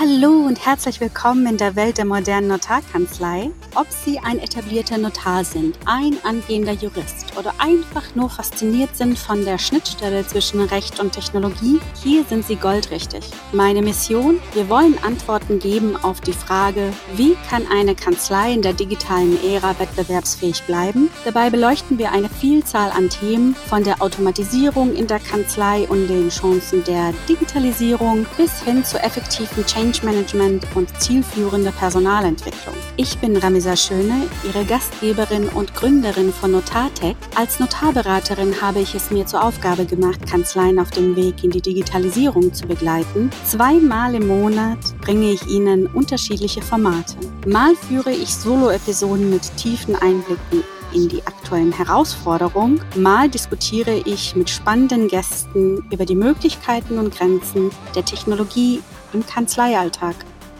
Hallo und herzlich willkommen in der Welt der modernen Notarkanzlei. Ob Sie ein etablierter Notar sind, ein angehender Jurist oder einfach nur fasziniert sind von der Schnittstelle zwischen Recht und Technologie, hier sind Sie goldrichtig. Meine Mission? Wir wollen Antworten geben auf die Frage, wie kann eine Kanzlei in der digitalen Ära wettbewerbsfähig bleiben? Dabei beleuchten wir eine Vielzahl an Themen von der Automatisierung in der Kanzlei und den Chancen der Digitalisierung bis hin zu effektiven Change Management und zielführende Personalentwicklung. Ich bin Ramisa Schöne, Ihre Gastgeberin und Gründerin von Notartech. Als Notarberaterin habe ich es mir zur Aufgabe gemacht, Kanzleien auf dem Weg in die Digitalisierung zu begleiten. Zweimal im Monat bringe ich Ihnen unterschiedliche Formate. Mal führe ich Solo-Episoden mit tiefen Einblicken in die aktuellen Herausforderungen. Mal diskutiere ich mit spannenden Gästen über die Möglichkeiten und Grenzen der Technologie im Kanzleialltag.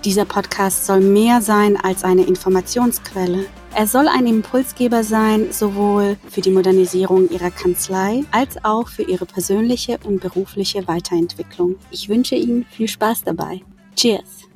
Dieser Podcast soll mehr sein als eine Informationsquelle. Er soll ein Impulsgeber sein, sowohl für die Modernisierung Ihrer Kanzlei als auch für Ihre persönliche und berufliche Weiterentwicklung. Ich wünsche Ihnen viel Spaß dabei. Cheers!